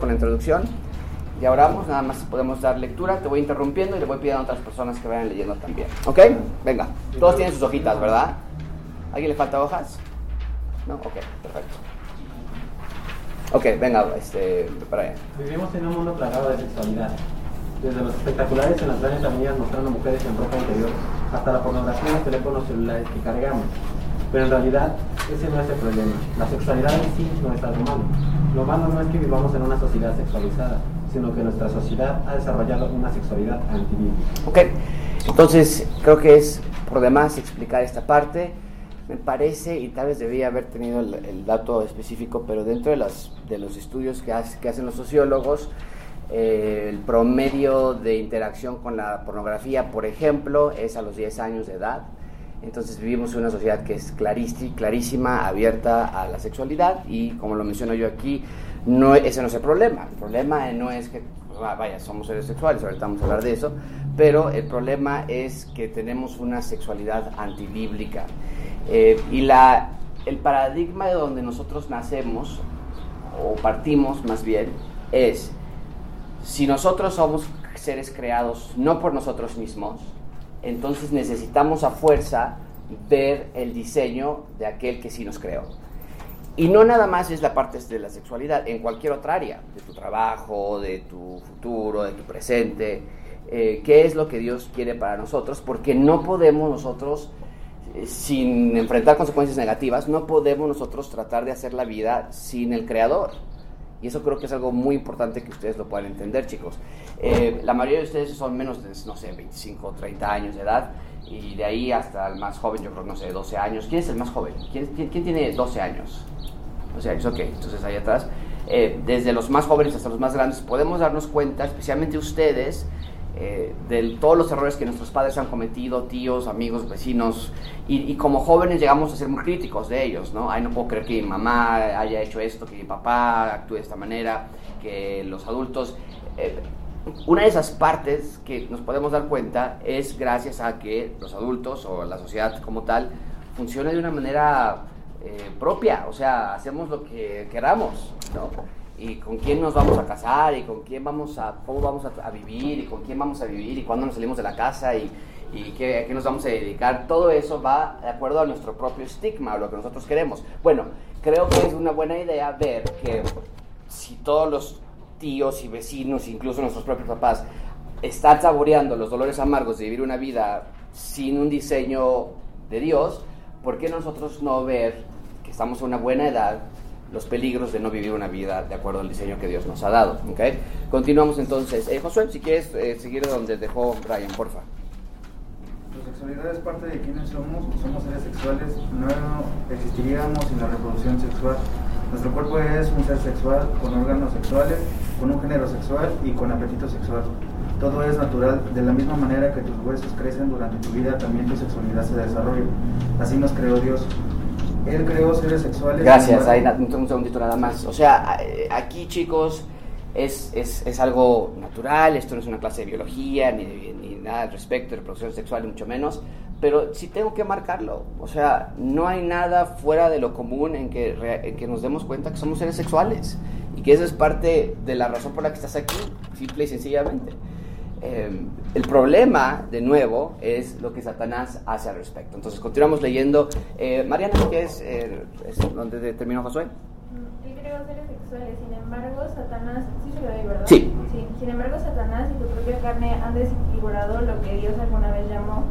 por la introducción. Ya oramos, nada más podemos dar lectura. Te voy interrumpiendo y le voy pidiendo a otras personas que vayan leyendo también. ¿Ok? Venga. Todos tienen sus hojitas, ¿verdad? ¿Alguien le falta hojas? ¿No? Ok, perfecto. Ok, venga, este, Brian. Vivimos en un mundo plagado de sexualidad. Desde los espectaculares en las grandes avenidas mostrando mujeres en ropa interior hasta la pornografía en los teléfonos celulares que cargamos. Pero en realidad ese no es el problema. La sexualidad en sí no es algo malo. Lo malo no es que vivamos en una sociedad sexualizada, sino que nuestra sociedad ha desarrollado una sexualidad antibíblica. Ok, entonces creo que es por demás explicar esta parte. Me parece, y tal vez debía haber tenido el, el dato específico, pero dentro de, las, de los estudios que, hace, que hacen los sociólogos, eh, el promedio de interacción con la pornografía, por ejemplo, es a los 10 años de edad. Entonces vivimos en una sociedad que es clarísima, abierta a la sexualidad y como lo menciono yo aquí, no, ese no es el problema. El problema no es que, vaya, somos seres sexuales, ahorita vamos a hablar de eso, pero el problema es que tenemos una sexualidad antibíblica. Eh, y la, el paradigma de donde nosotros nacemos, o partimos más bien, es si nosotros somos seres creados no por nosotros mismos, entonces necesitamos a fuerza ver el diseño de aquel que sí nos creó. Y no nada más es la parte de la sexualidad, en cualquier otra área, de tu trabajo, de tu futuro, de tu presente, eh, qué es lo que Dios quiere para nosotros, porque no podemos nosotros, eh, sin enfrentar consecuencias negativas, no podemos nosotros tratar de hacer la vida sin el Creador. Y eso creo que es algo muy importante que ustedes lo puedan entender, chicos. Eh, la mayoría de ustedes son menos de, no sé, 25 o 30 años de edad. Y de ahí hasta el más joven, yo creo, no sé, 12 años. ¿Quién es el más joven? ¿Quién, quién, quién tiene 12 años? 12 años, ok. Entonces ahí atrás, eh, desde los más jóvenes hasta los más grandes, podemos darnos cuenta, especialmente ustedes, eh, de todos los errores que nuestros padres han cometido, tíos, amigos, vecinos, y, como jóvenes llegamos a ser muy críticos de ellos, ¿no? Ay, no puedo creer que mi mamá haya hecho esto, que mi papá actúe de esta manera, que los adultos... Eh, una de esas partes que nos podemos dar cuenta es gracias a que los adultos o la sociedad como tal funcione de una manera eh, propia, o sea, hacemos lo que queramos, ¿no? Y con quién nos vamos a casar y con quién vamos a, cómo vamos a, vivir y con quién vamos a vivir y cuándo nos salimos de la casa y, y qué, a qué nos vamos a dedicar, todo eso va de acuerdo a nuestro propio estigma, a lo que nosotros queremos. Bueno, creo que es una buena idea ver que si todos los tíos y vecinos, incluso nuestros propios papás, están saboreando los dolores amargos de vivir una vida sin un diseño de Dios, ¿por qué nosotros no ver que estamos a una buena edad los peligros de no vivir una vida de acuerdo al diseño que Dios nos ha dado. ¿okay? Continuamos entonces. Eh, Josué, si quieres eh, seguir donde dejó Brian, porfa. La sexualidad es parte de quienes somos, somos seres sexuales, no existiríamos sin la reproducción sexual. Nuestro cuerpo es un ser sexual, con órganos sexuales, con un género sexual y con apetito sexual. Todo es natural, de la misma manera que tus huesos crecen durante tu vida, también tu sexualidad se desarrolla. Así nos creó Dios. Él creó seres sexuales. Gracias, ahí un segundito nada más. O sea, aquí chicos, es, es, es, algo natural, esto no es una clase de biología ni, de, ni nada al respecto de reproducción sexual, mucho menos, pero sí tengo que marcarlo. O sea, no hay nada fuera de lo común en que, en que nos demos cuenta que somos seres sexuales y que eso es parte de la razón por la que estás aquí, simple y sencillamente. Eh, el problema, de nuevo, es lo que Satanás hace al respecto. Entonces, continuamos leyendo. Eh, Mariana, ¿qué es, eh, es donde terminó Josué? Él creó seres sexuales, sin embargo, Satanás, sí se lo doy, ¿verdad? Sí. sí. Sin embargo, Satanás y tu propia carne han desfigurado lo que Dios alguna vez llamó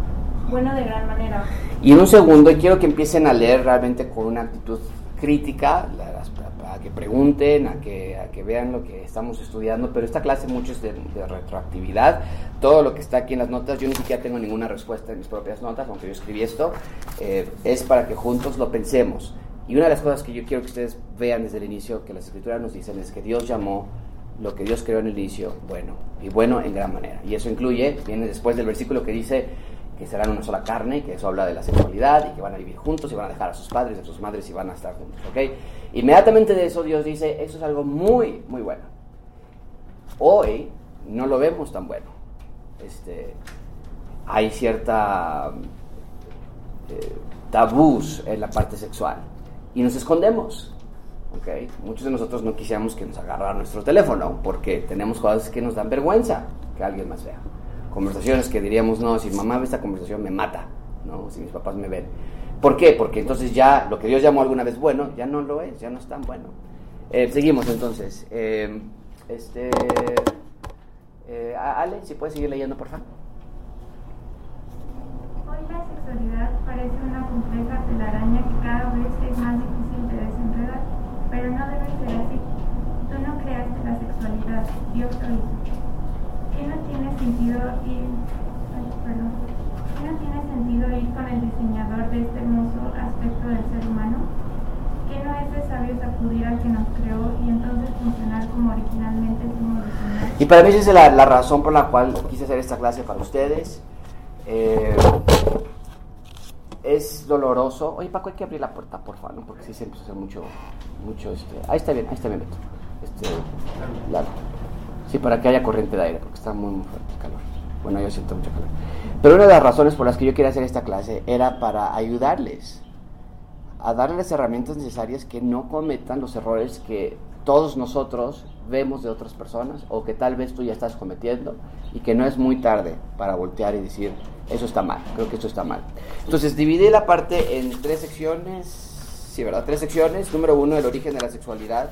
bueno de gran manera. Y en un segundo, quiero que empiecen a leer realmente con una actitud crítica, a que pregunten, a que, a que vean lo que estamos estudiando, pero esta clase mucho es de, de, retroactividad. Todo lo que está aquí en las notas, yo ni siquiera tengo ninguna respuesta en mis propias notas, aunque yo escribí esto, eh, es para que juntos lo pensemos. Y una de las cosas que yo quiero que ustedes vean desde el inicio, que las escrituras nos dicen, es que Dios llamó lo que Dios creó en el inicio bueno, y bueno en gran manera. Y eso incluye, viene después del versículo que dice, que serán una sola carne, que eso habla de la sexualidad y que van a vivir juntos y van a dejar a sus padres y a sus madres y van a estar juntos, ¿ok? Inmediatamente de eso Dios dice, eso es algo muy, muy bueno. Hoy no lo vemos tan bueno. Este, hay cierta eh, tabús en la parte sexual y nos escondemos. ¿ok? Muchos de nosotros no quisiéramos que nos agarrara nuestro teléfono porque tenemos cosas que nos dan vergüenza que alguien más vea. Conversaciones que diríamos, no, si mamá ve esta conversación me mata, ¿no? Si mis papás me ven. ¿Por qué? Porque entonces ya lo que Dios llamó alguna vez bueno, ya no lo es, ya no es tan bueno. Eh, seguimos entonces. Eh, este, eh, Ale, si puedes seguir leyendo, por favor. Hoy la sexualidad parece una compleja telaraña que cada vez es más difícil de desenredar, pero no debe ser así. Tú no creaste la sexualidad, Dios lo hizo. ¿Qué no tiene sentido ir, ay, perdón, ¿qué no tiene sentido ir con el diseñador de este hermoso aspecto del ser humano? ¿Qué no es de sabios acudir al que nos creó y entonces funcionar como originalmente fuimos? Y para mí esa es la, la razón por la cual quise hacer esta clase para ustedes. Eh, es doloroso. Oye, Paco, hay que abrir la puerta, por favor, ¿no? porque sí se empieza a hacer mucho, mucho, este... Ahí está bien, ahí está bien, Beto. Este. Sí, para que haya corriente de aire, porque está muy, muy fuerte el calor. Bueno, yo siento mucho calor. Pero una de las razones por las que yo quería hacer esta clase era para ayudarles a darles herramientas necesarias que no cometan los errores que todos nosotros vemos de otras personas o que tal vez tú ya estás cometiendo y que no es muy tarde para voltear y decir, eso está mal, creo que esto está mal. Entonces dividí la parte en tres secciones, sí, ¿verdad? Tres secciones. Número uno, el origen de la sexualidad.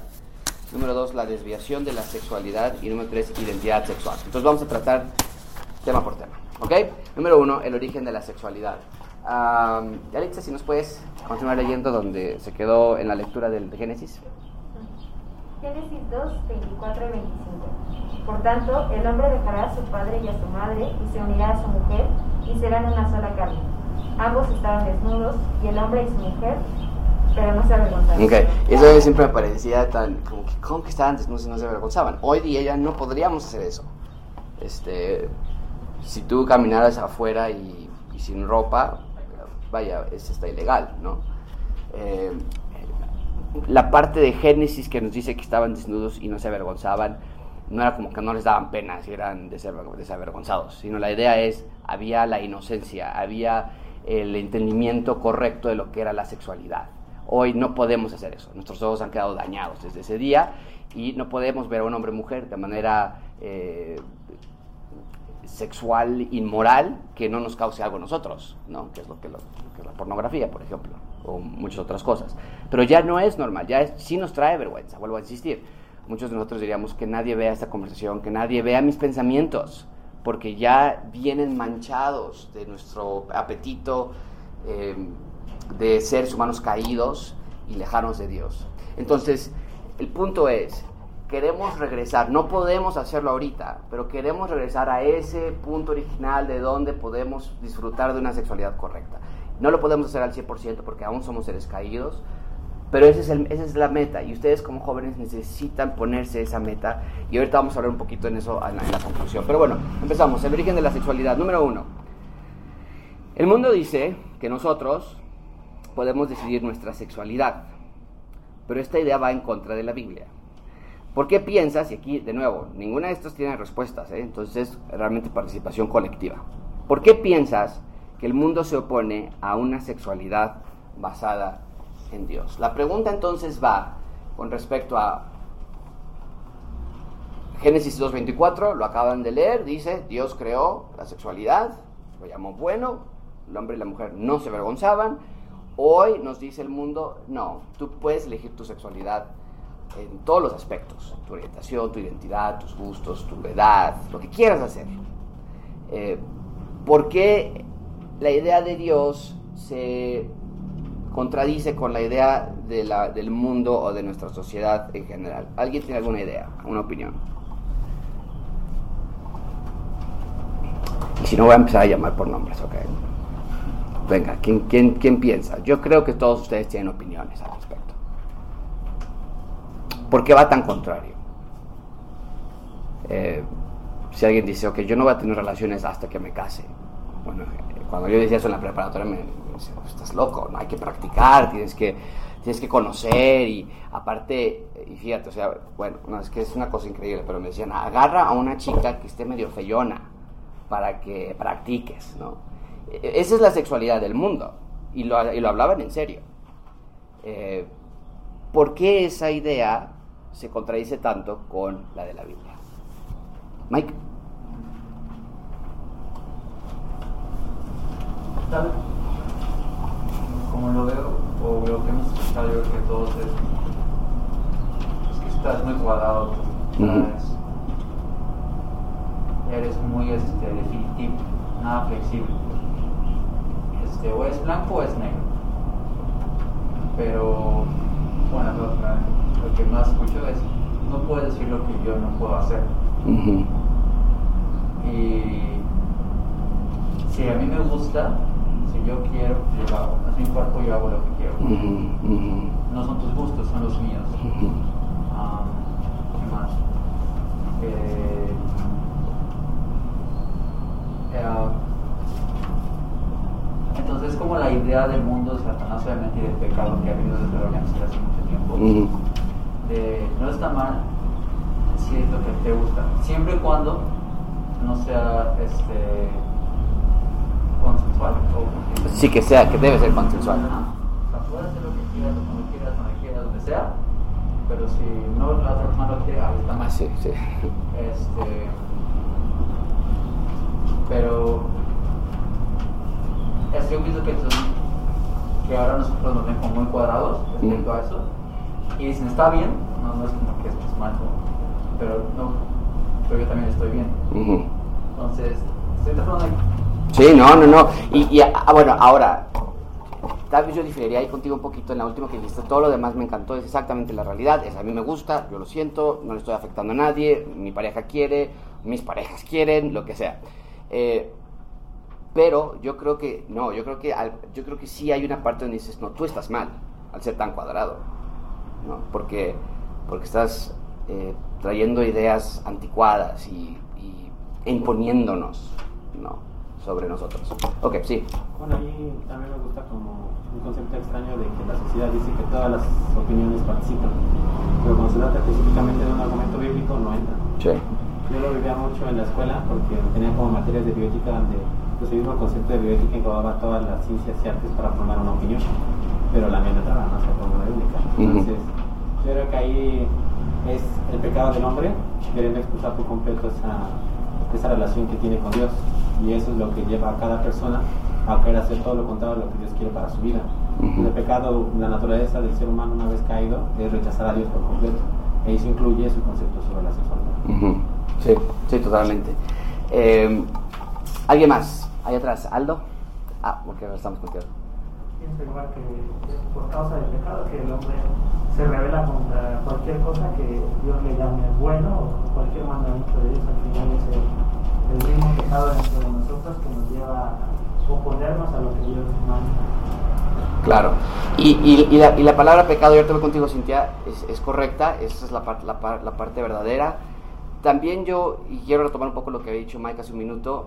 Número dos, la desviación de la sexualidad. Y número tres, identidad sexual. Entonces vamos a tratar tema por tema, ¿ok? Número uno, el origen de la sexualidad. Um, si nos puedes continuar leyendo donde se quedó en la lectura del de Génesis. Génesis 2, 24 y 25. Por tanto, el hombre dejará a su padre y a su madre y se unirá a su mujer y serán una sola carne. Ambos estaban desnudos y el hombre y su mujer, pero no se avergonzaron. Ok, eso siempre me parecía tan como que, ¿cómo que estaban desnudos y no se avergonzaban? Hoy día ya no podríamos hacer eso. Este, si tú caminaras afuera y, y sin ropa, vaya, eso está ilegal, ¿no? Eh, la parte de Génesis que nos dice que estaban desnudos y no se avergonzaban, no era como que no les daban pena si eran desavergonzados, sino la idea es, había la inocencia, había el entendimiento correcto de lo que era la sexualidad. Hoy no podemos hacer eso, nuestros ojos han quedado dañados desde ese día y no podemos ver a un hombre mujer de manera eh, sexual, inmoral, que no nos cause algo a nosotros, ¿no? que es lo que, es la pornografía, por ejemplo, o muchas otras cosas. Pero ya no es normal, ya sí nos trae vergüenza, vuelvo a insistir. Muchos de nosotros diríamos que nadie vea esta conversación, que nadie vea mis pensamientos, porque ya vienen manchados de nuestro apetito eh, de seres humanos caídos y lejanos de Dios. Entonces, el punto es, queremos regresar, no podemos hacerlo ahorita, pero queremos regresar a ese punto original de donde podemos disfrutar de una sexualidad correcta. No lo podemos hacer al 100% porque aún somos seres caídos, pero ese es el, esa es la meta y ustedes como jóvenes necesitan ponerse esa meta y ahorita vamos a hablar un poquito en eso en la, en la conclusión. Pero bueno, empezamos. El origen de la sexualidad. Número uno. El mundo dice que nosotros podemos decidir nuestra sexualidad, pero esta idea va en contra de la Biblia. ¿Por qué piensas? Y aquí, de nuevo, ninguna de estas tiene respuestas, ¿eh? entonces es realmente participación colectiva. ¿Por qué piensas que el mundo se opone a una sexualidad basada en Dios? La pregunta entonces va con respecto a Génesis 2.24, lo acaban de leer, dice, Dios creó la sexualidad, lo llamó bueno, el hombre y la mujer no se avergonzaban. Hoy nos dice el mundo, no, tú puedes elegir tu sexualidad en todos los aspectos, tu orientación, tu identidad, tus gustos, tu edad, lo que quieras hacer. Eh, ¿Por qué la idea de Dios se contradice con la idea del mundo o de nuestra sociedad en general? ¿Alguien tiene alguna idea, una opinión? Y si no, voy a empezar a llamar por nombres, ¿ok? Venga, ¿quién, quién, quién piensa? Yo creo que todos ustedes tienen opiniones al respecto. ¿Por qué va tan contrario? Eh, si alguien dice, ok, yo no voy a tener relaciones hasta que me case. Bueno, cuando yo decía eso en la preparatoria me, me decía, estás loco, no hay que practicar, tienes que, tienes que conocer y aparte, y fíjate, o sea, bueno, no, es que es una cosa increíble, pero me decían, agarra a una chica que esté medio feyona para que practiques, ¿no? Esa es la sexualidad del mundo y lo, y lo hablaban en serio. Eh, ¿por qué esa idea se contradice tanto con la de la Biblia? Mike. Tal como lo veo, o lo que hemos escuchado, yo creo que todos es, es que estás muy cuadrado, estás- eres muy este, definitivo, nada flexible. Este, o es blanco o es negro. Pero, bueno, lo, lo que más escucho es, no puedes decir lo que yo no puedo hacer. Y si a mí me gusta, si yo quiero, yo lo hago. Es mi cuerpo, yo hago lo que quiero. No son tus gustos, son los míos. ujú. Ah, ¿Qué más? Eh, eh, entonces, es como la idea del mundo de Satanás, obviamente, y del pecado que ha habido desde la organización hace mucho tiempo. De no está mal si es lo que te gusta, siempre y cuando no sea este consensual o Sí, que sea, que debe ser consensual. Ajá. O sea, puedes hacer lo que quieras, cuando quieras, donde quieras, donde sea, pero si no la otra persona lo quiere, ahí está mal. Ah, sí, sí. Este, pero es, yo pienso que, son- que ahora nosotros nos ven como muy cuadrados respecto a eso y dicen está bien, no, no es como que esto es malo, pero no, pero yo también estoy bien. Entonces, estoy tratando de Sí, no, no, no. Y, y, ah, bueno, ahora, tal vez yo diferiría ahí contigo un poquito en la última que dijiste. Todo lo demás me encantó, es exactamente la realidad. Es a mí me gusta, yo lo siento, no le estoy afectando a nadie, mi pareja quiere, mis parejas quieren, lo que sea. Eh, pero yo creo que, no, yo creo que, yo creo que sí hay una parte donde dices, no, tú estás mal al ser tan cuadrado. ¿no? Porque, porque estás eh, trayendo ideas anticuadas y, y imponiéndonos ¿no? sobre nosotros. Ok, sí. Bueno, ahí también me gusta como un concepto extraño de que la sociedad dice que todas las opiniones participan, pero cuando se trata específicamente de un argumento bíblico no entra. Sí. Yo lo vivía mucho en la escuela porque tenía como materias de bioética donde pues, el mismo concepto de bioética englobaba todas las ciencias y artes para formar una opinión, pero la mía no entraba, no se como una bíblica. Ujú. Entonces, yo creo que ahí es el pecado del hombre queriendo expulsar por completo esa, esa relación que tiene con Dios. Y eso es lo que lleva a cada persona a querer hacer todo lo contrario a lo que Dios quiere para su vida. El pecado, la naturaleza del ser humano una vez caído es rechazar a Dios por completo. E eso incluye su concepto sobre la sexualidad. Sí, sí, totalmente. Eh, ¿Alguien más? Ahí atrás, Aldo. Ah, porque ahora estamos contigo. Pienso igual que por causa del pecado que el hombre se revela contra cualquier cosa que Dios le llame bueno o cualquier mandamiento de Dios. Al final es el, el mismo pecado dentro de nosotros que nos lleva a oponernos a lo que Dios manda. Claro. Y, y- y la, y la palabra pecado, yo te voy contigo, Cintia, es, es correcta, esa es la, la parte verdadera. También yo, y quiero retomar un poco lo que había dicho Mike hace un minuto,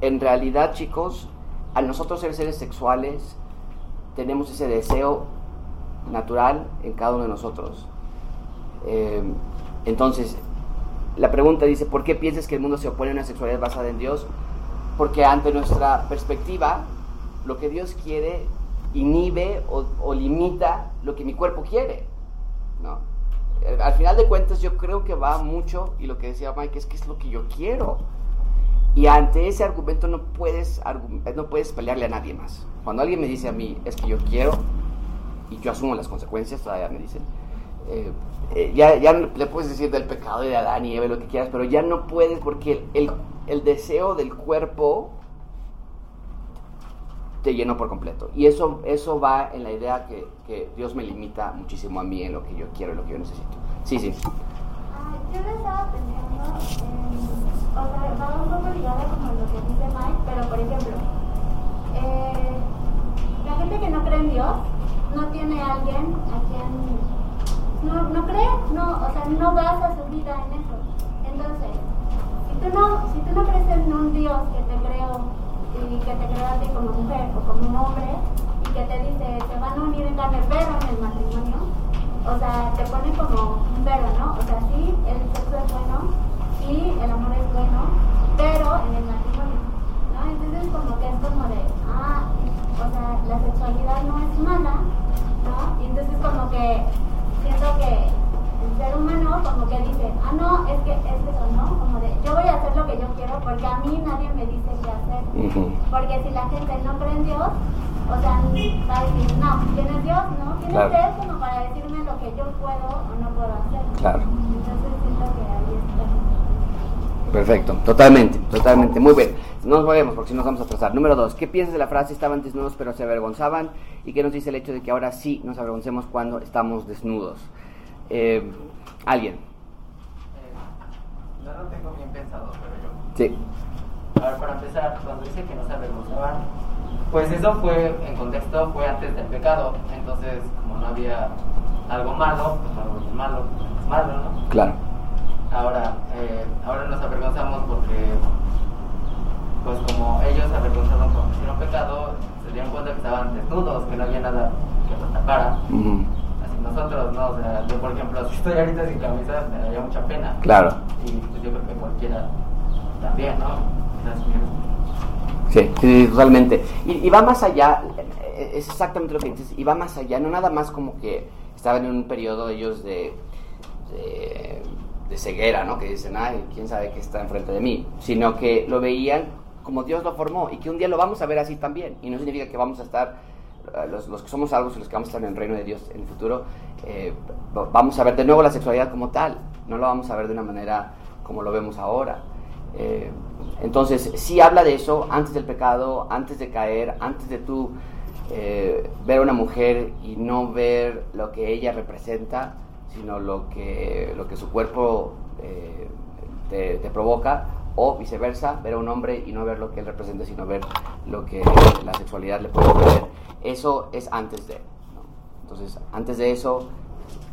en realidad, chicos, a nosotros ser seres sexuales, tenemos ese deseo natural en cada uno de nosotros. Eh, entonces, la pregunta dice, ¿por qué piensas que el mundo se opone a una sexualidad basada en Dios? Porque ante nuestra perspectiva, lo que Dios quiere inhibe o, o limita lo que mi cuerpo quiere. ¿no? Al final de cuentas yo creo que va mucho, y lo que decía Mike es que es lo que yo quiero. Y ante ese argumento no puedes, no puedes pelearle a nadie más. Cuando alguien me dice a mí, es que yo quiero, y yo asumo las consecuencias, todavía me dicen, eh, eh, ya, ya le puedes decir del pecado de Adán y Eva lo que quieras, pero ya no puedes porque el, el deseo del cuerpo te llenó por completo. Y eso, eso va en la idea que, que Dios me limita muchísimo a mí en lo que yo quiero y lo que yo necesito. Sí, sí. Yo lo estaba pensando en, o sea, va un poco ligado como lo que dice Mike, pero por ejemplo, eh, la gente que no cree en Dios no tiene a alguien a quien no, no cree, no, o sea, no basa su vida en eso. Entonces, si tú no, si tú no crees en un Dios que te creó y que te creó a ti como mujer o como un hombre y que te dice se van a unir en carne pero en el matrimonio, o sea, te pone como un pero, ¿no? O sea, sí, el sexo es bueno, sí, el amor es bueno, pero en el matrimonio, ¿no? Entonces como que es como de, ah, o sea, la sexualidad no es mala, ¿no? Y entonces como que siento que el ser humano como que dice, ah, no, es que es eso, ¿no? Como de, yo voy a hacer lo que yo quiero porque a mí nadie me dice qué hacer. Porque si la gente no cree en Dios, o sea, va a decir, no, ¿quién es Dios? ¿No? ¿Quién Claro. es Él como para decirme lo que yo puedo o no puedo hacer? Claro. Entonces siento que ahí está. Perfecto, totalmente, totalmente. Muy bien. No nos movemos porque si no nos vamos a atrasar. Número dos, ¿qué piensas de la frase estaban desnudos pero se avergonzaban? ¿Y qué nos dice el hecho de que ahora sí nos avergoncemos cuando estamos desnudos? Eh, ¿Alguien? Eh, no lo tengo bien pensado, pero yo. Sí. A ver, para empezar, cuando dice que no se avergonzaban, pues eso fue, en contexto, fue antes del pecado. Entonces, como no había algo malo, pues algo malo, es malo, ¿no? Claro. Ahora, eh, ahora nos avergonzamos porque, pues como ellos se avergonzaron cuando hicieron pecado, se dieron cuenta que estaban desnudos, que no había nada que los tapara. Así nosotros, ¿no? O sea, yo por ejemplo, si estoy ahorita sin camisa, me daría mucha pena. Claro. Y pues yo creo que cualquiera también, ¿no? Mujeres. Sí, sí, totalmente. Y, va más allá, eh, es exactamente lo que dices, y va más allá, no nada más como que estaban en un periodo ellos de, de, ceguera, ¿no? Que dicen, ay, quién sabe qué está enfrente de mí, sino que lo veían como Dios lo formó y que un día lo vamos a ver así también. Y no significa que vamos a estar, eh, los, los que somos salvos y los que vamos a estar en el reino de Dios en el futuro, eh, va- vamos a ver de nuevo la sexualidad como tal, no lo vamos a ver de una manera como lo vemos ahora. Eh, entonces, sí habla de eso antes del pecado, antes de caer, antes de tú eh, ver a una mujer y no ver lo que ella representa, sino lo que, lo que su cuerpo eh, te, te provoca, o viceversa, ver a un hombre y no ver lo que él representa, sino ver lo que la sexualidad le puede ofrecer. Eso es antes de. ¿no? Entonces, antes de eso,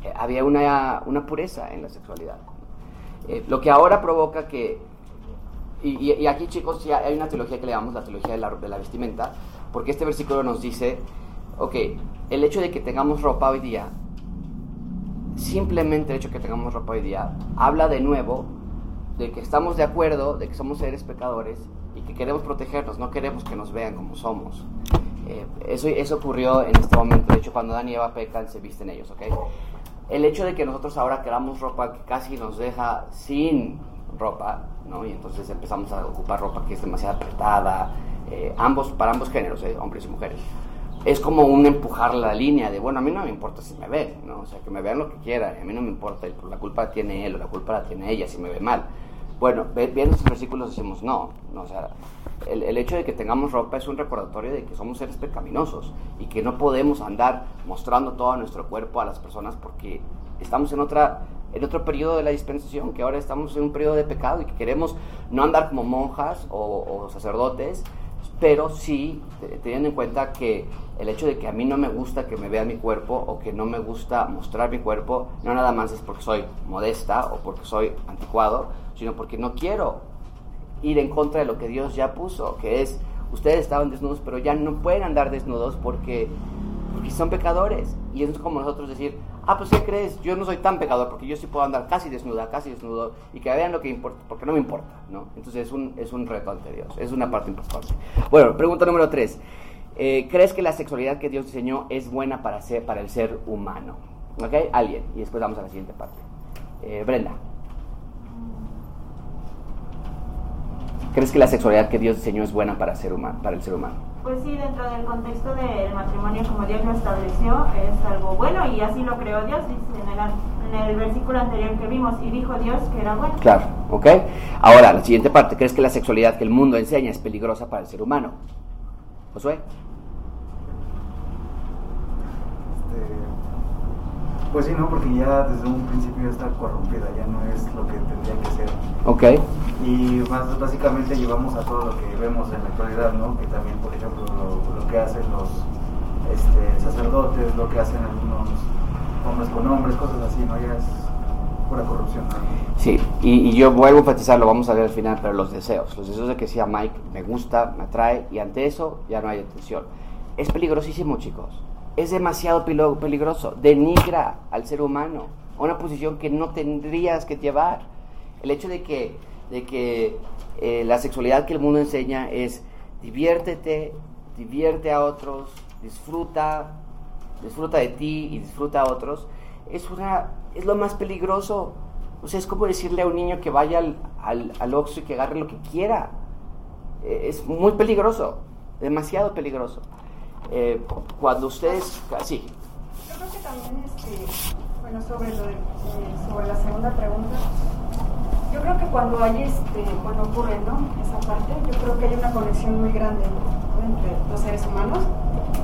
eh, había una, una pureza en la sexualidad. Eh, lo que ahora provoca que y, y- y aquí, chicos, sí hay una teología que le llamamos la teología de la, de la vestimenta, porque este versículo nos dice, ok, el hecho de que tengamos ropa hoy día, simplemente el hecho de que tengamos ropa hoy día, habla de nuevo de que estamos de acuerdo, de que somos seres pecadores y que queremos protegernos, no queremos que nos vean como somos. Eh, eso, eso ocurrió en este momento, de hecho, cuando Dan y Eva pecan, se visten ellos, ¿ok? El hecho de que nosotros ahora queramos ropa que casi nos deja sin ropa, ¿no? Y entonces empezamos a ocupar ropa que es demasiado apretada, eh, ambos, para ambos géneros, eh, hombres y mujeres. Es como un empujar la línea de, bueno, a mí no me importa si me ven, ¿no? O sea, que me vean lo que quieran, a mí no me importa, la culpa la tiene él o la culpa la tiene ella si me ve mal. Bueno, viendo estos versículos decimos, no, no, o sea, el, el hecho de que tengamos ropa es un recordatorio de que somos seres pecaminosos y que no podemos andar mostrando todo nuestro cuerpo a las personas porque estamos en otra en otro periodo de la dispensación, que ahora estamos en un periodo de pecado y que queremos no andar como monjas o, o sacerdotes, pero sí te- teniendo en cuenta que el hecho de que a mí no me gusta que me vea mi cuerpo o que no me gusta mostrar mi cuerpo, no nada más es porque soy modesta o porque soy anticuado, sino porque no quiero ir en contra de lo que Dios ya puso, que es, ustedes estaban desnudos, pero ya no pueden andar desnudos porque, porque son pecadores. Y eso es como nosotros decir, ah, pues ¿qué crees? Yo no soy tan pecador porque yo sí puedo andar casi desnuda, casi desnudo, y que vean lo que importa, porque no me importa, ¿no? Entonces es un, es un reto ante Dios, es una parte importante. Bueno, pregunta número tres. Eh, ¿Crees que la sexualidad que Dios diseñó es buena para, ser, para el ser humano? ¿Ok? Alguien. Y después vamos a la siguiente parte. Eh, Brenda. ¿Crees que la sexualidad que Dios diseñó es buena para, ser humano, para el ser humano? Pues sí, dentro del contexto del matrimonio como Dios lo estableció, es algo bueno y así lo creó Dios, dice en el, en el versículo anterior que vimos, y dijo Dios que era bueno. Claro, ¿ok? Ahora, la siguiente parte. ¿Crees que la sexualidad que el mundo enseña es peligrosa para el ser humano? Josué. Este, pues sí, ¿no? Porque ya desde un principio ya está corrompida, ya no es lo que tendría que ser. Ok. Y más básicamente llevamos a todo lo que vemos en la actualidad, ¿no? Que también, por ejemplo, lo, lo que hacen los este, sacerdotes, lo que hacen algunos hombres con hombres, cosas así, ¿no? Ya es pura corrupción. ¿no? Sí, y, y yo vuelvo a enfatizar, lo vamos a ver al final, pero los deseos. Los deseos de que decía Mike, me gusta, me atrae, y ante eso ya no hay atención. Es peligrosísimo, chicos. Es demasiado peligroso. Denigra al ser humano a una posición que no tendrías que llevar. El hecho de que, de que eh, la sexualidad que el mundo enseña es diviértete, divierte a otros, disfruta, disfruta de ti y disfruta a otros, es, una, es lo más peligroso O sea, es como decirle a un niño que vaya al, al, al y que agarre lo que quiera. Eh, es muy peligroso, demasiado peligroso. Eh, cuando ustedes... Sí. Yo creo que también, este, bueno, sobre, lo de, eh, sobre la segunda pregunta, yo creo que cuando hay, este, cuando ocurre, ¿no? Esa parte, yo creo que hay una conexión muy grande entre los seres humanos.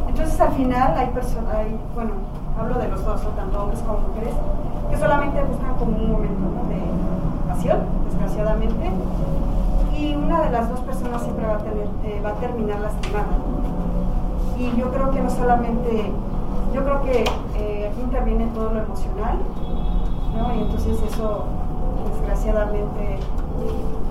Entonces al final hay personas, hay, bueno, hablo de los dos, tanto hombres como mujeres, que solamente buscan como un momento de pasión, desgraciadamente, y una de las dos personas siempre va a, tener, eh, va a terminar lastimada. Y yo creo que no solamente, yo creo que eh, aquí interviene todo lo emocional, ¿no? y entonces eso desgraciadamente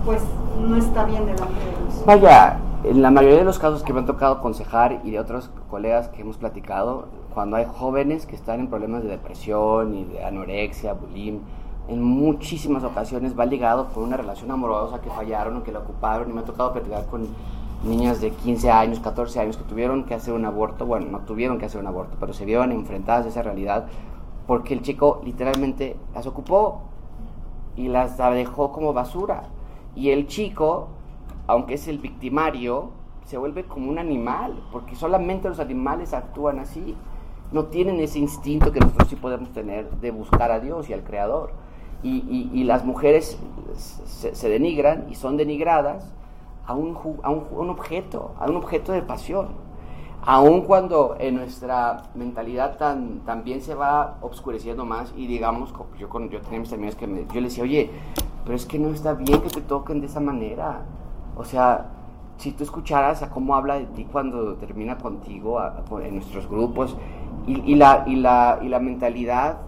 pues no está bien delante de Dios. Vaya, en la mayoría de los casos que me han tocado aconsejar y de otros colegas que hemos platicado, cuando hay jóvenes que están en problemas de depresión y de anorexia, bulim, en muchísimas ocasiones va ligado con una relación amorosa que fallaron o que la ocuparon. Y me ha tocado platicar con niñas de 15 años, 14 años que tuvieron que hacer un aborto. Bueno, no tuvieron que hacer un aborto, pero se vieron enfrentadas a esa realidad porque el chico literalmente las ocupó y las dejó como basura. Y el chico, aunque es el victimario, se vuelve como un animal, porque solamente los animales actúan así. No tienen ese instinto que nosotros sí podemos tener de buscar a Dios y al Creador. Y, las mujeres se, denigran y son denigradas a un, a un, un objeto, a un objeto de pasión aun cuando en nuestra mentalidad tan, también se va obscureciendo más y digamos, yo, con, yo tenía mis amigos que me, yo le decía, oye, pero es que no está bien que te toquen de esa manera. O sea, si tú escucharas a cómo habla de ti cuando termina contigo en nuestros grupos y, y, la, y, la, y la mentalidad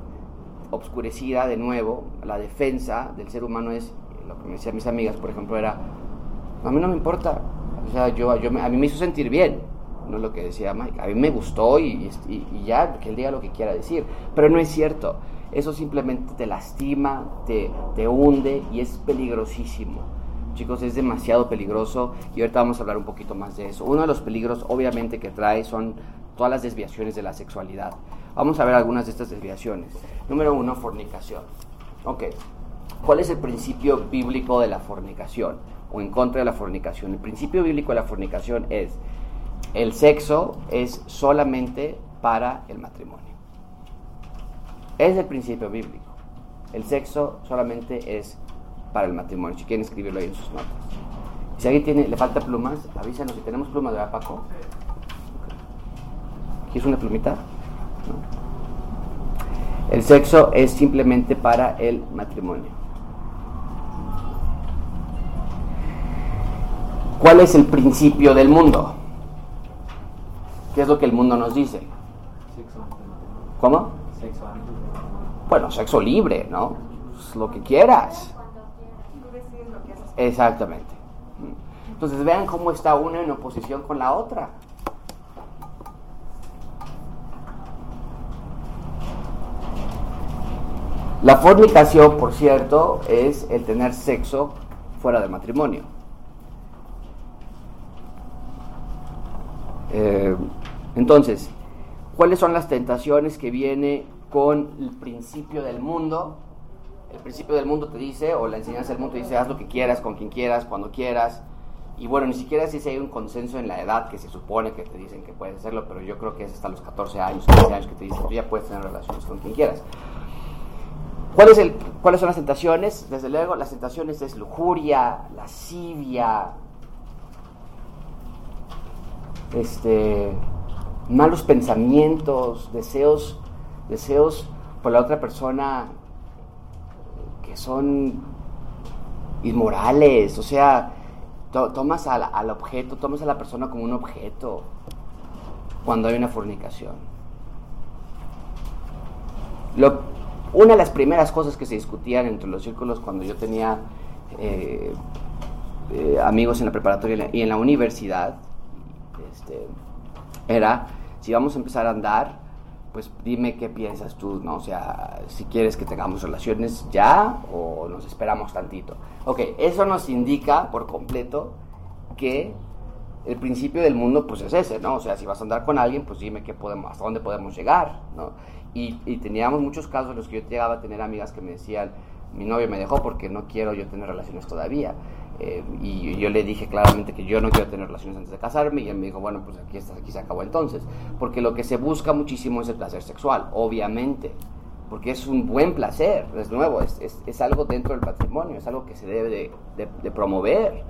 obscurecida de nuevo, la defensa del ser humano es, lo que me decían mis amigas, por ejemplo, era, a mí no me importa, o sea, yo, yo, a mí me hizo sentir bien, no es lo que decía Mike. A mí me gustó y, y, ya, que él diga lo que quiera decir. Pero no es cierto. Eso simplemente te lastima, te, te hunde y es peligrosísimo. Chicos, es demasiado peligroso y ahorita vamos a hablar un poquito más de eso. Uno de los peligros, obviamente, que trae son todas las desviaciones de la sexualidad. Vamos a ver algunas de estas desviaciones. Número uno, fornicación. Ok. ¿Cuál es el principio bíblico de la fornicación o en contra de la fornicación? El principio bíblico de la fornicación es el sexo es solamente para el matrimonio. Es el principio bíblico. El sexo solamente es para el matrimonio. Si quieren escribirlo ahí en sus notas. Si alguien tiene, le falta plumas, avísanos si tenemos plumas, ¿verdad, Paco? ¿Quieres una plumita? El sexo es simplemente para el matrimonio. ¿Cuál es el principio del mundo? ¿Qué es lo que el mundo nos dice? ¿Cómo? Bueno, sexo libre, ¿no? Pues lo que quieras. Exactamente. Entonces vean cómo está una en oposición con la otra. La fornicación, por cierto, es el tener sexo fuera del matrimonio. Eh, entonces, ¿cuáles son las tentaciones que viene con el principio del mundo? El principio del mundo te dice, o la enseñanza del mundo te dice, haz lo que quieras, con quien quieras, cuando quieras. Y bueno, ni siquiera si hay un consenso en la edad que se supone que te dicen que puedes hacerlo, pero yo creo que es hasta los 14 años, 15 años que te dicen, tú ya puedes tener relaciones con quien quieras. ¿Cuál es el, ¿Cuáles son las tentaciones? Desde luego, las tentaciones es lujuria, lascivia, este, malos pensamientos, deseos, deseos por la otra persona que son inmorales, o sea, to tomas al, al, objeto, tomas a la persona como un objeto cuando hay una fornicación. Una de las primeras cosas que se discutían entre los círculos cuando yo tenía eh, eh, amigos en la preparatoria y en la universidad, este, era, si vamos a empezar a andar, pues dime qué piensas tú, ¿no? O sea, si quieres que tengamos relaciones ya o nos esperamos tantito. Ok, eso nos indica por completo que el principio del mundo pues es ese, ¿no? O sea, si vas a andar con alguien, pues dime qué podemos, hasta dónde podemos llegar, ¿no? Y, y teníamos muchos casos en los que yo llegaba a tener amigas que me decían, mi novio me dejó porque no quiero yo tener relaciones todavía. Eh, y yo le dije claramente que yo no quiero tener relaciones antes de casarme y él me dijo, bueno, pues aquí, está, aquí se acabó entonces. Porque lo que se busca muchísimo es el placer sexual, obviamente. Porque es un buen placer, es nuevo, es, es, es algo dentro del patrimonio, es algo que se debe de, promover.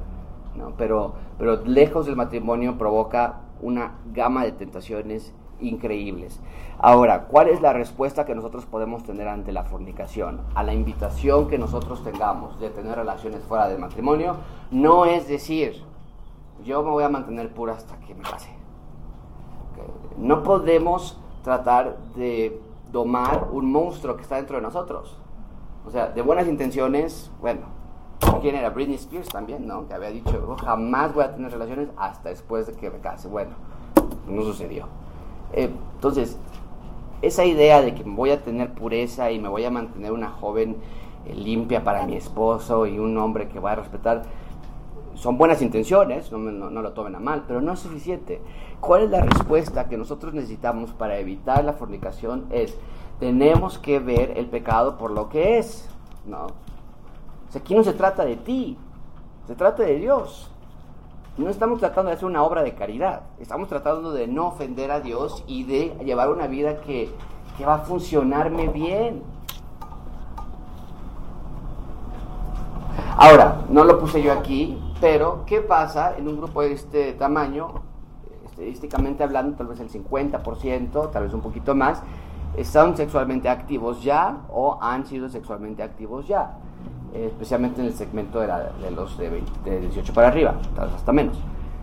¿no? Pero, pero lejos del matrimonio provoca una gama de tentaciones increíbles. Ahora, ¿cuál es la respuesta que nosotros podemos tener ante la fornicación? A la invitación que nosotros tengamos de tener relaciones fuera del matrimonio, no es decir, yo me voy a mantener pura hasta que me case. No podemos tratar de domar un monstruo que está dentro de nosotros. O sea, de buenas intenciones, bueno, ¿quién era? Britney Spears también, ¿no? Que había dicho, jamás voy a tener relaciones hasta después de que me case. Bueno, no sucedió. Entonces, esa idea de que voy a tener pureza y me voy a mantener una joven eh, limpia para mi esposo y un hombre que va a respetar, son buenas intenciones, no, no, lo tomen a mal, pero no es suficiente. ¿Cuál es la respuesta que nosotros necesitamos para evitar la fornicación? Es, tenemos que ver el pecado por lo que es, ¿no? Aquí no se trata de ti, se trata de Dios. No estamos tratando de hacer una obra de caridad, estamos tratando de no ofender a Dios y de llevar una vida que, que va a funcionarme bien. Ahora, no lo puse yo aquí, pero ¿qué pasa en un grupo de este tamaño? Estadísticamente hablando, tal vez el 50%, tal vez un poquito más, están sexualmente activos ya o han sido sexualmente activos ya, eh, especialmente en el segmento de, la, de los de, 20, de 18 para arriba, hasta menos.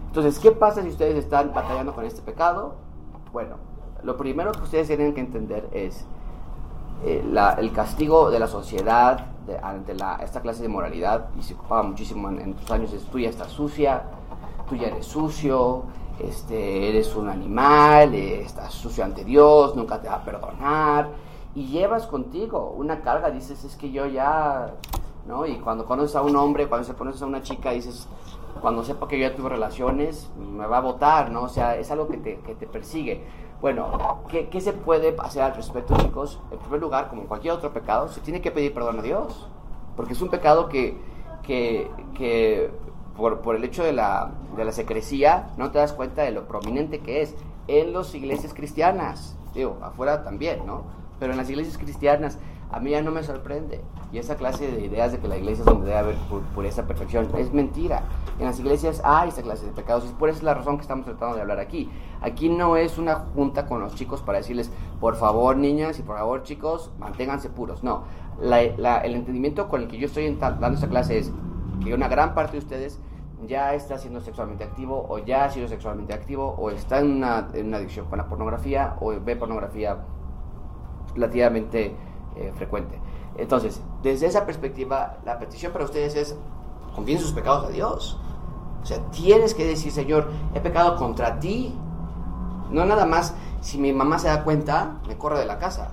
Entonces, ¿qué pasa si ustedes están batallando con este pecado? Bueno, lo primero que ustedes tienen que entender es eh, la, el castigo de la sociedad de, ante la, esta clase de moralidad, y se ocupaba muchísimo en, en tus años, es tú ya estás sucia, tú ya eres sucio, este, eres un animal, eh, estás sucio ante Dios, nunca te va a perdonar, y llevas contigo una carga, dices, es que yo ya, ¿no? Y cuando conoces a un hombre, cuando se conoces a una chica, dices, cuando sepa que yo ya tuve relaciones, me va a votar, ¿no? O sea, es algo que te, que te persigue. Bueno, ¿qué, ¿qué, se puede hacer al respecto, chicos? En primer lugar, como en cualquier otro pecado, se tiene que pedir perdón a Dios, porque es un pecado que, que, que por, por, el hecho de la, de la secrecía, no te das cuenta de lo prominente que es en las iglesias cristianas, digo, afuera también, ¿no? Pero en las iglesias cristianas a mí ya no me sorprende. Y esa clase de ideas de que la iglesia es donde debe haber pureza, perfección, es mentira. En las iglesias hay esa clase de pecados y por eso es la razón que estamos tratando de hablar aquí. Aquí no es una junta con los chicos para decirles, por favor niñas y por favor chicos, manténganse puros. No, el entendimiento con el que yo estoy dando esta clase es que una gran parte de ustedes ya está siendo sexualmente activo o ya ha sido sexualmente activo o está en una, en una adicción con la pornografía o ve pornografía relativamente eh, frecuente. Entonces, desde esa perspectiva, la petición para ustedes es, confíen sus pecados a Dios. O sea, tienes que decir, Señor, he pecado contra ti. No nada más, si mi mamá se da cuenta, me corre de la casa.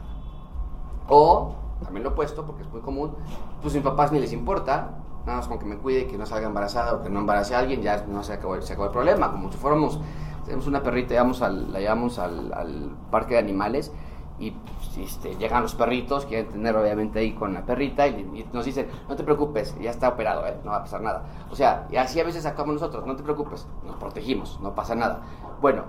O, también lo he puesto porque es muy común, pues mis papás ni les importa, nada más con que me cuide, que no salga embarazada o que no embarace a alguien, ya no se acabó, se acabó el problema. Como si fuéramos, tenemos una perrita, llevamos al, la llevamos al parque de animales y este, llegan los perritos, quieren tener obviamente ahí con la perrita y, y, nos dicen, no te preocupes, ya está operado, ¿eh? no va a pasar nada. O sea, y así a veces actuamos nosotros, no te preocupes, nos protegimos, no pasa nada. Bueno,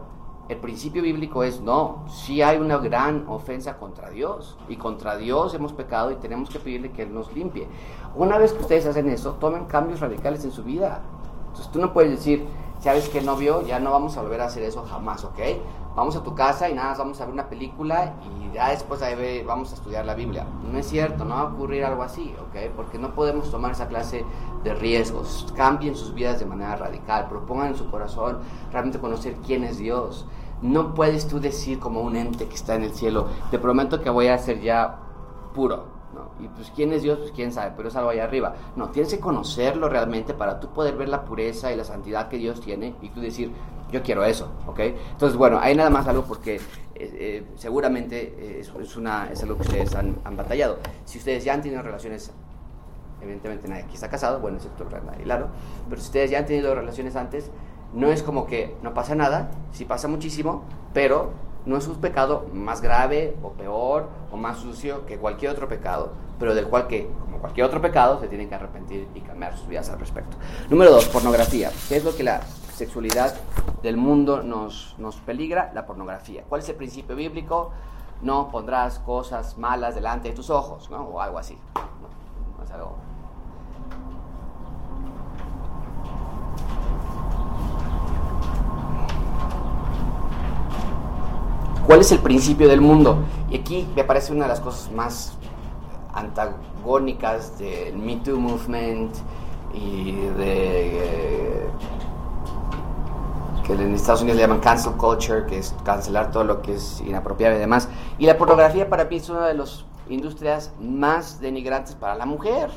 el principio bíblico es no, si hay una gran ofensa contra Dios y contra Dios hemos pecado y tenemos que pedirle que Él nos limpie. Una vez que ustedes hacen eso, tomen cambios radicales en su vida. Entonces tú no puedes decir, sabes que novio, ya no vamos a volver a hacer eso jamás, ¿ok? Vamos a tu casa y nada, vamos a ver una película y ya después vamos a estudiar la Biblia. No es cierto, no va a ocurrir algo así, ¿ok? Porque no podemos tomar esa clase de riesgos. Cambien sus vidas de manera radical, propongan en su corazón realmente conocer quién es Dios. No puedes tú decir como un ente que está en el cielo, te prometo que voy a ser ya puro, ¿no? Y pues quién es Dios, pues quién sabe, pero es algo allá arriba. No, tienes que conocerlo realmente para tú poder ver la pureza y la santidad que Dios tiene y tú decir, yo quiero eso, ¿ok? Entonces, bueno, hay nada más algo porque eh, eh, seguramente eh, es, una, es algo que ustedes han, batallado. Si ustedes ya han tenido relaciones, evidentemente nadie aquí está casado, bueno, excepto Ragnar y Laro, pero si ustedes ya han tenido relaciones antes, no es como que no pasa nada, sí pasa muchísimo, pero no es un pecado más grave o peor o más sucio que cualquier otro pecado. pero del cual que, como cualquier otro pecado, se tienen que arrepentir y cambiar sus vidas al respecto. Número dos, pornografía. ¿Qué es lo que la sexualidad del mundo nos, nos peligra? La pornografía. ¿Cuál es el principio bíblico? No pondrás cosas malas delante de tus ojos, ¿no? O algo así. ¿Cuál es el principio del mundo? Y aquí me parece una de las cosas más antagónicas del Me Too Movement y de eh, que en Estados Unidos le llaman cancel culture, que es cancelar todo lo que es inapropiado y demás. Y la pornografía para mí es una de las industrias más denigrantes para la mujer.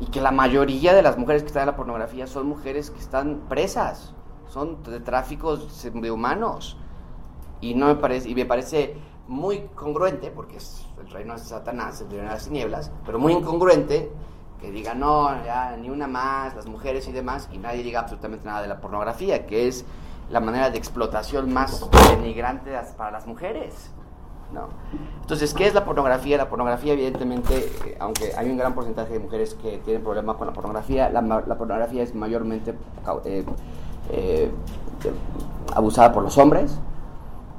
Y que la mayoría de las mujeres que están en la pornografía son mujeres que están presas, son de tráficos de humanos y no me parece y me parece muy congruente porque es el reino de Satanás, el reino de las tinieblas, pero muy incongruente que diga no, ya ni una más, las mujeres y demás, y nadie diga absolutamente nada de la pornografía, que es la manera de explotación más denigrante para las mujeres. ¿no? Entonces, ¿qué es la pornografía? La pornografía, evidentemente, eh, aunque hay un gran porcentaje de mujeres que tienen problemas con la pornografía, la, la pornografía es mayormente eh, eh, abusada por los hombres,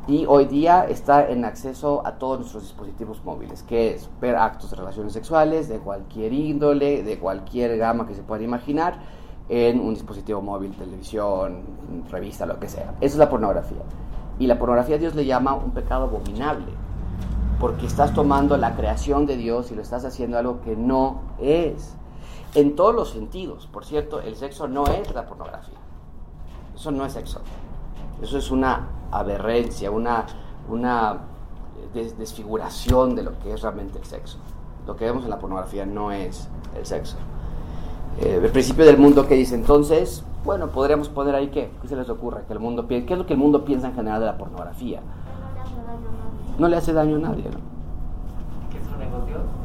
y hoy día está en acceso a todos nuestros dispositivos móviles, que es ver actos de relaciones sexuales de cualquier índole, de cualquier gama que se pueda imaginar, en un dispositivo móvil, televisión, revista, lo que sea. Esa es la pornografía. Y la pornografía Dios le llama un pecado abominable, porque estás tomando la creación de Dios y lo estás haciendo algo que no es. En todos los sentidos, por cierto, el sexo no es la pornografía. Eso no es sexo. Eso es una aberrencia, una, una desfiguración de lo que es realmente el sexo. Lo que vemos en la pornografía no es el sexo. Eh, el principio del mundo que dice entonces, bueno, podríamos poner ahí qué, qué se les ocurre, que el mundo ¿qué es lo que el mundo piensa en general de la pornografía? No le hace daño a nadie, ¿no? ¿Qué es un negocio?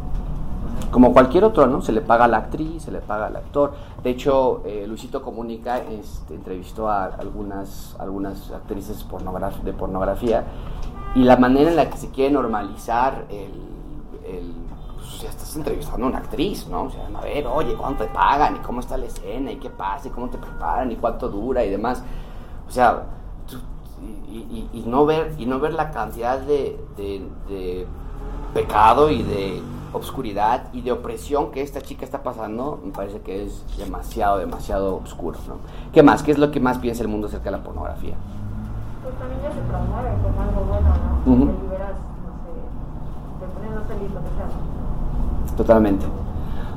Como cualquier otro, ¿no? Se le paga a la actriz, se le paga al actor. De hecho, eh, Luisito Comunica este, entrevistó a algunas, algunas actrices de pornografía y la manera en la que se quiere normalizar el... pues, o sea, estás entrevistando a una actriz, ¿no? O sea, a ver, oye, ¿cuánto te pagan? ¿Y cómo está la escena? ¿Y qué pasa? ¿Y cómo te preparan? ¿Y cuánto dura? Y demás. O sea, y, no, ver, y no ver la cantidad de pecado y de obscuridad y de opresión que esta chica está pasando, me parece que es demasiado, demasiado oscuro. ¿no? ¿Qué más? ¿Qué es lo que más piensa el mundo acerca de la pornografía? Pues también ya se promueve como algo bueno, ¿no? Te liberas, no sé, te pones feliz, lo que sea. Totalmente.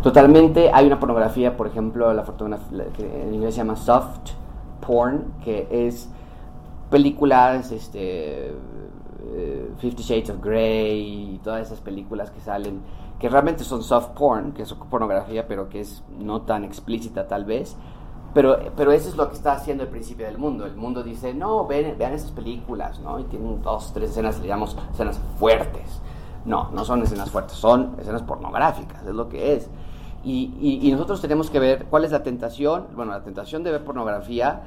Totalmente. Hay una pornografía, por ejemplo, la fotografía que en inglés se llama soft porn, que es películas, este, eh, Fifty Shades of Grey y todas esas películas que salen, que realmente son soft porn, que es pornografía, pero que es no tan explícita tal vez. Pero, pero eso es lo que está haciendo el principio del mundo. El mundo dice, no, ven, vean esas películas, ¿no? Y tienen dos, tres escenas, le llamamos escenas fuertes. No, no son escenas fuertes, son escenas pornográficas, es lo que es. Y, y, y nosotros tenemos que ver cuál es la tentación. Bueno, la tentación de ver pornografía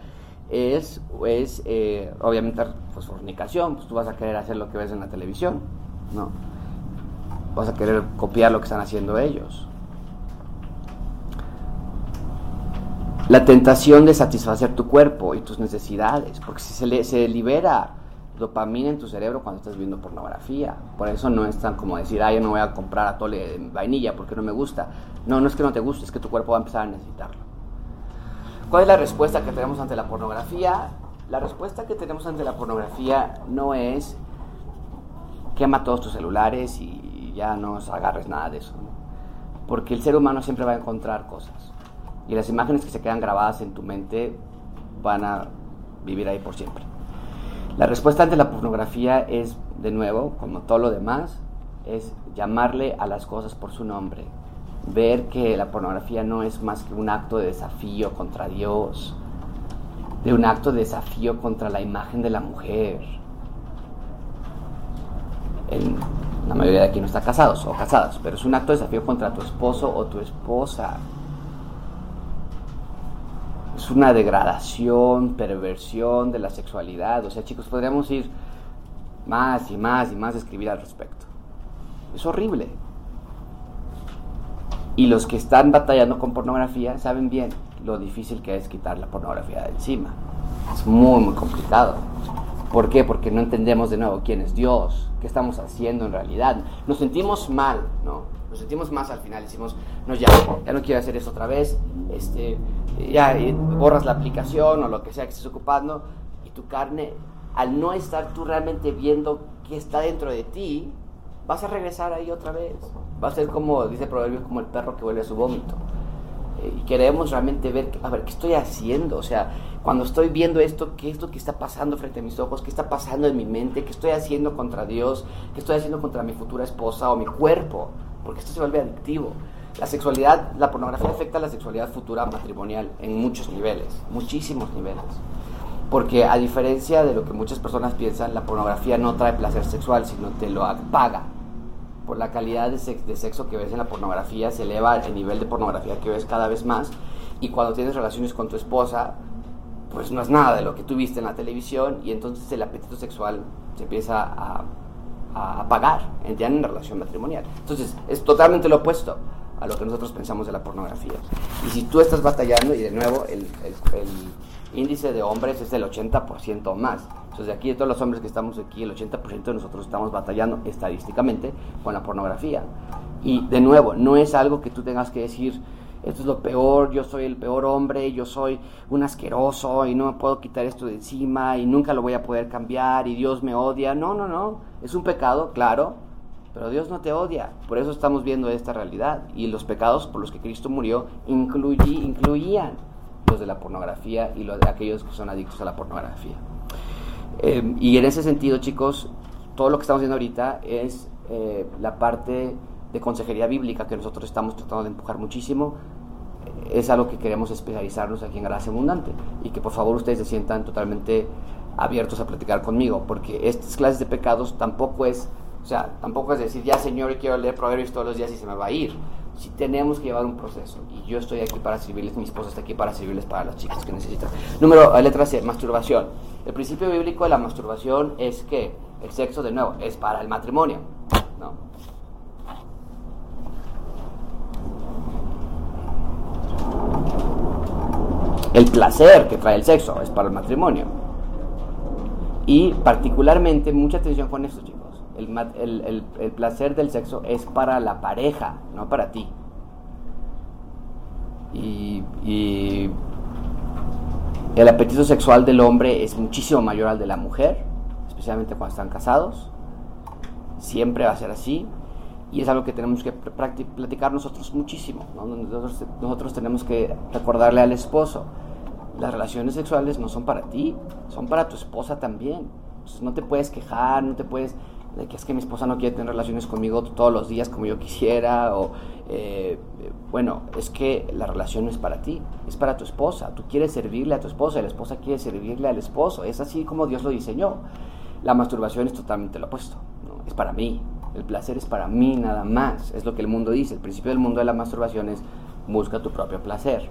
es, es eh, obviamente, pues fornicación. Pues tú vas a querer hacer lo que ves en la televisión, ¿no? Vas a querer copiar lo que están haciendo ellos. La tentación de satisfacer tu cuerpo y tus necesidades, porque si se, le, se libera dopamina en tu cerebro cuando estás viendo pornografía. Por eso no es tan como decir, ah, yo no voy a comprar atole de vainilla porque no me gusta. No, no es que no te guste, es que tu cuerpo va a empezar a necesitarlo. ¿Cuál es la respuesta que tenemos ante la pornografía? La respuesta que tenemos ante la pornografía no es quema todos tus celulares y ya no agarres nada de eso. Porque el ser humano siempre va a encontrar cosas. Y las imágenes que se quedan grabadas en tu mente van a vivir ahí por siempre. La respuesta ante la pornografía es, de nuevo, como todo lo demás, es llamarle a las cosas por su nombre. Ver que la pornografía no es más que un acto de desafío contra Dios, de un acto de desafío contra la imagen de la mujer. El- la mayoría de aquí no está casados o casadas, pero es un acto de desafío contra tu esposo o tu esposa. Es una degradación, perversión de la sexualidad. O sea, chicos, podríamos ir más y más y más a escribir al respecto. Es horrible. Y los que están batallando con pornografía saben bien lo difícil que es quitar la pornografía de encima. Es muy, muy complicado. ¿Por qué? Porque no entendemos de nuevo quién es Dios, qué estamos haciendo en realidad. Nos sentimos mal, ¿no? Nos sentimos más al final, decimos, no, ya, ya no quiero hacer eso otra vez, este, ya borras la aplicación o lo que sea que estés ocupando y tu carne, al no estar tú realmente viendo qué está dentro de ti, vas a regresar ahí otra vez. Va a ser como, dice el proverbio, como el perro que vuelve a su vómito. Eh, y queremos realmente ver, a ver, ¿qué estoy haciendo? O sea, cuando estoy viendo esto, ¿qué es lo que está pasando frente a mis ojos? ¿Qué está pasando en mi mente? ¿Qué estoy haciendo contra Dios? ¿Qué estoy haciendo contra mi futura esposa o mi cuerpo? Porque esto se vuelve adictivo. La sexualidad, la pornografía afecta a la sexualidad futura matrimonial en muchos niveles, muchísimos niveles. Porque a diferencia de lo que muchas personas piensan, la pornografía no trae placer sexual, sino te lo apaga. Por la calidad de, sexo que ves en la pornografía, se eleva el nivel de pornografía que ves cada vez más. Y cuando tienes relaciones con tu esposa, pues no es nada de lo que tú viste en la televisión y entonces el apetito sexual se empieza a, apagar ya en relación matrimonial. Entonces es totalmente lo opuesto a lo que nosotros pensamos de la pornografía. Y si tú estás batallando, y de nuevo el, índice de hombres es del 80% más. Entonces de aquí de todos los hombres que estamos aquí, el 80% de nosotros estamos batallando estadísticamente con la pornografía. Y de nuevo, no es algo que tú tengas que decir, esto es lo peor, yo soy el peor hombre, yo soy un asqueroso y no me puedo quitar esto de encima y nunca lo voy a poder cambiar y Dios me odia. No, no, no, es un pecado, claro, pero Dios no te odia. Por eso estamos viendo esta realidad y los pecados por los que Cristo murió incluían de la pornografía y los aquellos que son adictos a la pornografía. Em, y en ese sentido, chicos, todo lo que estamos viendo ahorita es eh, la parte de consejería bíblica que nosotros estamos tratando de empujar muchísimo, es algo que queremos especializarnos aquí en Gracia Abundante y que por favor ustedes se sientan totalmente abiertos a platicar conmigo, porque estas clases de pecados tampoco es, o sea, tampoco es decir, ya Señor, quiero leer Proverbios todos los días y se me va a ir. Si tenemos que llevar un proceso y yo estoy aquí para servirles, mi esposa está aquí para servirles para las chicas que necesitan. Número, letra C, masturbación. El principio bíblico de la masturbación es que el sexo, de nuevo, es para el matrimonio, ¿no? el placer que trae el sexo es para el matrimonio. Y particularmente, mucha atención con esto, chicos. El, placer del sexo es para la pareja, no para ti. Y, el apetito sexual del hombre es muchísimo mayor al de la mujer, especialmente cuando están casados. Siempre va a ser así. Y es algo que tenemos que platicar nosotros muchísimo. Nosotros, nosotros tenemos que recordarle al esposo, las relaciones sexuales no son para ti, son para tu esposa también. no te puedes quejar, no te puedes de que es que mi esposa no quiere tener relaciones conmigo todos los días como yo quisiera, o eh, bueno, es que la relación no es para ti, es para tu esposa, tú quieres servirle a tu esposa, la esposa quiere servirle al esposo, es así como Dios lo diseñó. La masturbación es totalmente lo opuesto, es para mí, el placer es para mí nada más, es lo que el mundo dice. El principio del mundo de la masturbación es busca tu propio placer.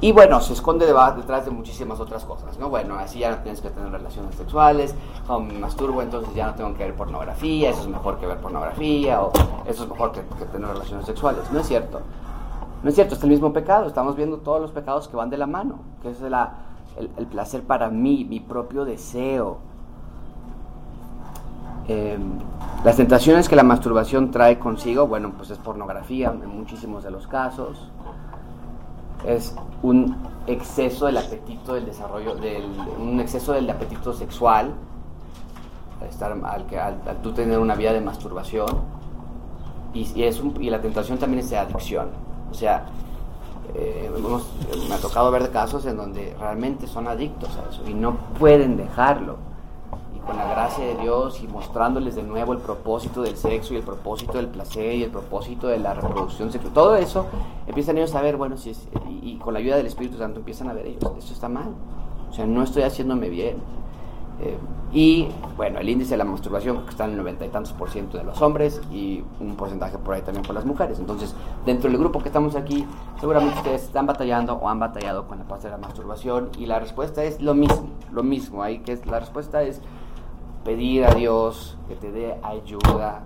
Y bueno, se esconde detrás de muchísimas otras cosas, ¿no? Bueno, así ya no tienes que tener relaciones sexuales, o me masturbo, entonces ya no tengo que ver pornografía, eso es mejor que ver pornografía, o eso es mejor que, tener relaciones sexuales. No es cierto. No es cierto, es el mismo pecado. Estamos viendo todos los pecados que van de la mano, que es el placer para mí, mi propio deseo, Em, las tentaciones que la masturbación trae consigo, bueno, pues es pornografía en muchísimos de los casos. Es un exceso del apetito del desarrollo, del, un exceso del apetito sexual, estar, al, que, al, tú tener una vida de masturbación. Y, es y la tentación también es de adicción. O sea, eh, me ha tocado ver casos en donde realmente son adictos a eso y no pueden dejarlo con la gracia de Dios y mostrándoles de nuevo el propósito del sexo y el propósito del placer y el propósito de la reproducción sexual. Todo eso empiezan ellos a ver, bueno, si es, y, con la ayuda del Espíritu Santo empiezan a ver ellos, esto está mal, o sea, no estoy haciéndome bien. Eh, y bueno, el índice de la masturbación que está en el noventa y tantos por ciento de los hombres y un porcentaje por ahí también por las mujeres. Entonces, dentro del grupo que estamos aquí, seguramente ustedes están batallando o han batallado con la parte de la masturbación y la respuesta es lo mismo, lo mismo. Ahí que la respuesta es pedir a Dios que te dé ayuda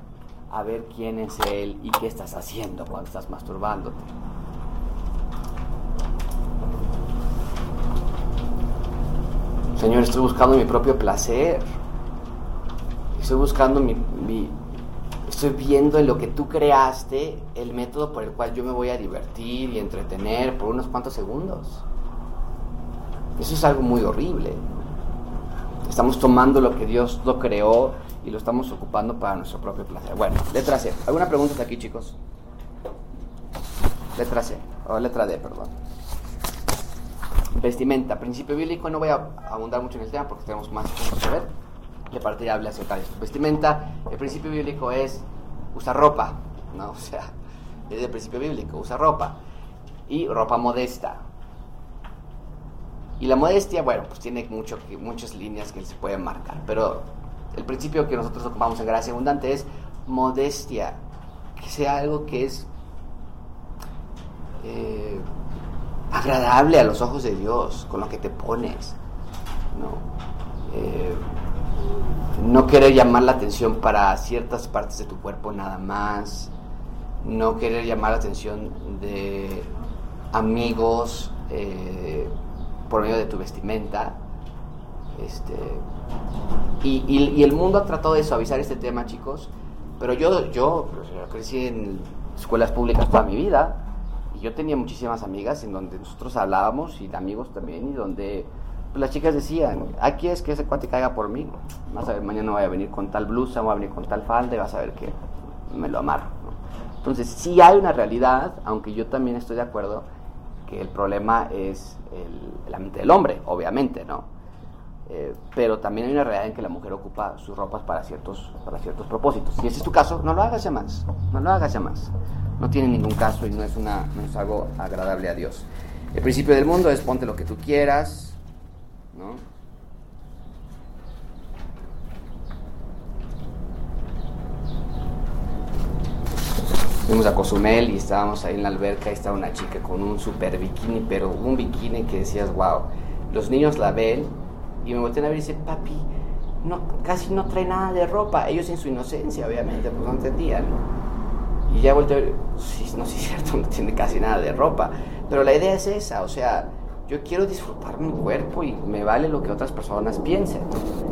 a ver quién es Él y qué estás haciendo cuando estás masturbándote. Señor, estoy buscando mi propio placer. Estoy buscando mi, Estoy viendo en lo que tú creaste el método por el cual yo me voy a divertir y entretener por unos cuantos segundos. Eso es algo muy horrible. Estamos tomando lo que Dios lo creó y lo estamos ocupando para nuestro propio placer. Bueno, letra C. ¿Alguna pregunta hasta aquí, chicos? Letra C, o letra D, perdón. Vestimenta, principio bíblico, no voy a abundar mucho en el tema porque tenemos más cosas que ver. De parte ya habla acerca de esto. Vestimenta, el principio bíblico es usar ropa, ¿no? O sea, es el principio bíblico, usa ropa. Y ropa modesta. Y la modestia, bueno, pues tiene mucho, muchas líneas que se pueden marcar, pero el principio que nosotros ocupamos en gracia abundante es modestia, que sea algo que es eh, agradable a los ojos de Dios, con lo que te pones. ¿no? Eh, no querer llamar la atención para ciertas partes de tu cuerpo nada más, no querer llamar la atención de amigos eh, por medio de tu vestimenta. Este, y, el mundo ha tratado de suavizar este tema, chicos, pero yo, yo crecí en escuelas públicas toda mi vida yo tenía muchísimas amigas en donde nosotros hablábamos y amigos también y donde pues, las chicas decían, aquí es que ese cuate caiga por mí, vas a ver, mañana voy a venir con tal blusa, voy a venir con tal falda y vas a ver que me lo amarro. Entonces, sí hay una realidad, aunque yo también estoy de acuerdo que el problema es el, la mente del hombre, obviamente, ¿no? Eh, pero también hay una realidad en que la mujer ocupa sus ropas para ciertos, para ciertos propósitos. Si ese es tu caso, no lo hagas ya más, no lo hagas ya más. No tiene ningún caso y no es, una, no es algo agradable a Dios. El principio del mundo es ponte lo que tú quieras, ¿no? Fuimos a Cozumel y estábamos ahí en la alberca y estaba una chica con un super bikini, pero un bikini que decías, wow. Los niños la ven y me voltean a ver y dicen, papi, no, casi no trae nada de ropa. Ellos en su inocencia, obviamente, pues no entendían. Y ya volteo a ver, sí, no, sí es cierto, no tiene casi nada de ropa. Pero la idea es esa, o sea, yo quiero disfrutar mi cuerpo y me vale lo que otras personas piensen.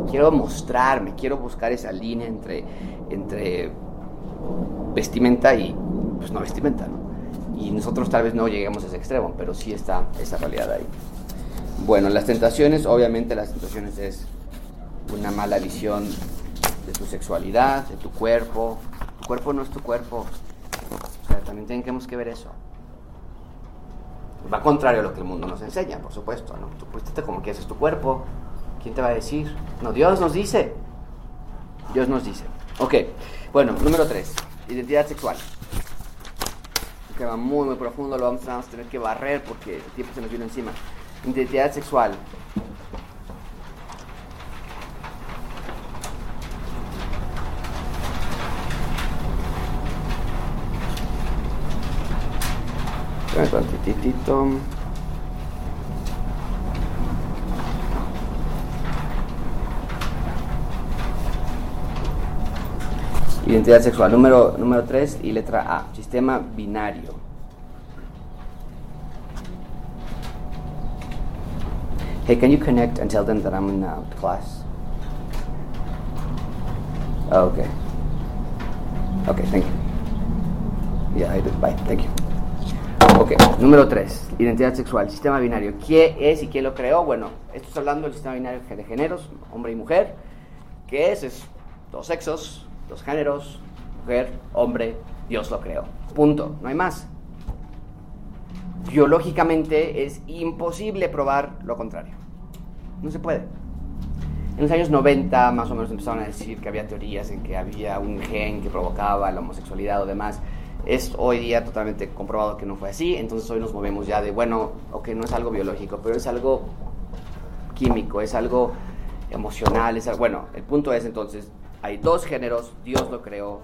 Quiero mostrarme, quiero buscar esa línea entre, entre vestimenta y pues no vestimenta, ¿no? Y nosotros tal vez no lleguemos a ese extremo, pero sí está esa realidad ahí. Bueno, las tentaciones, obviamente las tentaciones es una mala visión de tu sexualidad, de tu cuerpo. Tu cuerpo no es tu cuerpo. O sea, también tenemos que ver eso. Va contrario a lo que el mundo nos enseña, por supuesto, ¿no? Tú pusiste como que haces tu cuerpo. ¿Quién te va a decir? No, Dios nos dice. Dios nos dice. Ok, bueno, número tres, identidad sexual. Va muy, muy profundo, lo vamos a tener que barrer porque el tiempo se nos viene encima identidad sexual. Identidad sexual, número, número 3 y letra A, sistema binario. Hey, can you connect and tell them that I'm in uh, class? Oh, okay. Okay, thank you. Yeah, I do. Bye. Thank you. Ok, número 3, identidad sexual, sistema binario. ¿Quién es y quién lo creó? Bueno, esto está hablando del sistema binario de géneros, hombre y mujer. ¿Qué es? Es dos sexos, dos géneros, mujer, hombre, Dios lo creó. Punto, no hay más. Biológicamente es imposible probar lo contrario. No se puede. En los años 90 más o menos empezaron a decir que había teorías en que había un gen que provocaba la homosexualidad o demás. Es hoy día totalmente comprobado que no fue así, entonces hoy nos movemos ya de, bueno, ok, no es algo biológico, pero es algo químico, es algo emocional, es algo, bueno, el punto es entonces, hay dos géneros, Dios lo creó,